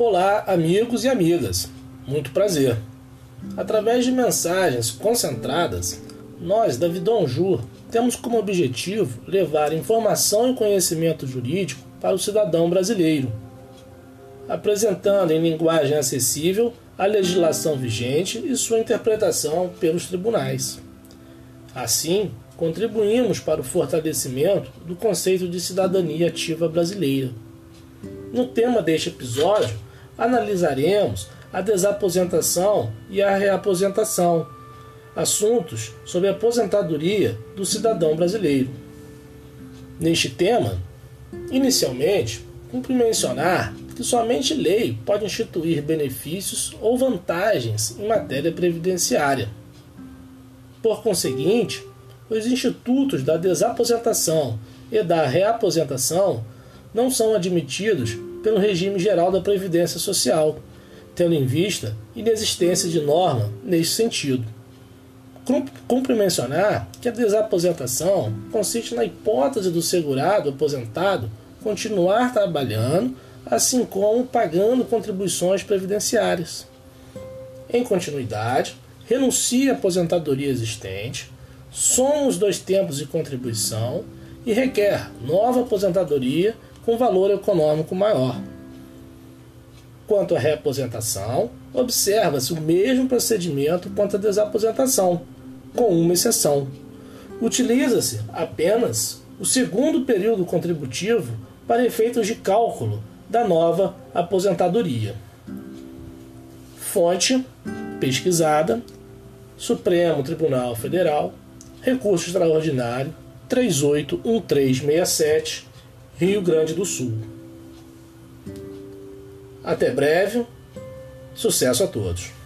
Olá, amigos e amigas. Muito prazer. Através de mensagens concentradas, nós da Vidonjur temos como objetivo levar informação e conhecimento jurídico para o cidadão brasileiro, apresentando em linguagem acessível a legislação vigente e sua interpretação pelos tribunais. Assim, contribuímos para o fortalecimento do conceito de cidadania ativa brasileira. No tema deste episódio, analisaremos a desaposentação e a reaposentação, assuntos sobre a aposentadoria do cidadão brasileiro. Neste tema, inicialmente, cumpre mencionar que somente lei pode instituir benefícios ou vantagens em matéria previdenciária. Por conseguinte, os institutos da desaposentação e da reaposentação não são admitidos pelo regime geral da Previdência Social, tendo em vista inexistência de norma neste sentido. Cumpre mencionar que a desaposentação consiste na hipótese do segurado aposentado continuar trabalhando, assim como pagando contribuições previdenciárias. Em continuidade, renuncia à aposentadoria existente, soma os dois tempos de contribuição e requer nova aposentadoria com valor econômico maior. Quanto à reaposentação, observa-se o mesmo procedimento quanto à desaposentação, com uma exceção. Utiliza-se apenas o segundo período contributivo para efeitos de cálculo da nova aposentadoria. Fonte pesquisada: Supremo Tribunal Federal, recurso extraordinário 381367 Rio Grande do Sul. Até breve, sucesso a todos!